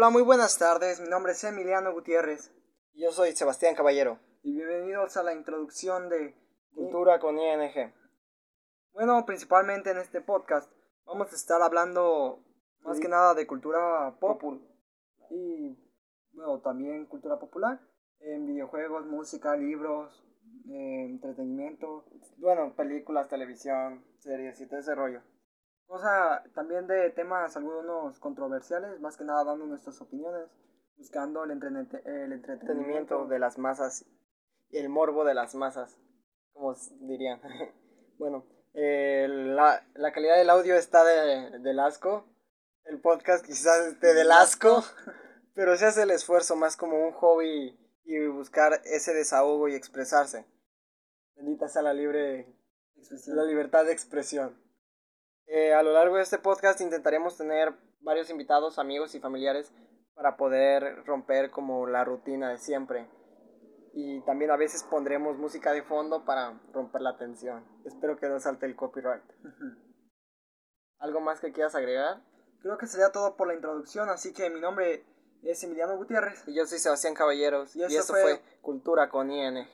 Hola, muy buenas tardes. Mi nombre es Emiliano Gutiérrez. Yo soy Sebastián Caballero. Y bienvenidos a la introducción de Cultura con ING. Bueno, principalmente en este podcast vamos a estar hablando más que nada de cultura pop y bueno, también cultura popular en videojuegos, música, libros, eh, entretenimiento, bueno, películas, televisión, series y todo ese rollo. Cosa también de temas algunos controversiales, más que nada dando nuestras opiniones, buscando el, el entretenimiento de las masas y el morbo de las masas, como dirían. bueno, eh, la, la, calidad del audio está de, del asco, el podcast quizás esté del asco, pero se hace el esfuerzo más como un hobby y buscar ese desahogo y expresarse. Bendita sea la libre la libertad de expresión. Eh, a lo largo de este podcast intentaremos tener varios invitados, amigos y familiares para poder romper como la rutina de siempre. Y también a veces pondremos música de fondo para romper la tensión. Espero que no salte el copyright. ¿Algo más que quieras agregar? Creo que sería todo por la introducción, así que mi nombre es Emiliano Gutiérrez. Y yo soy Sebastián Caballeros. Y, eso fue Cultura con ING.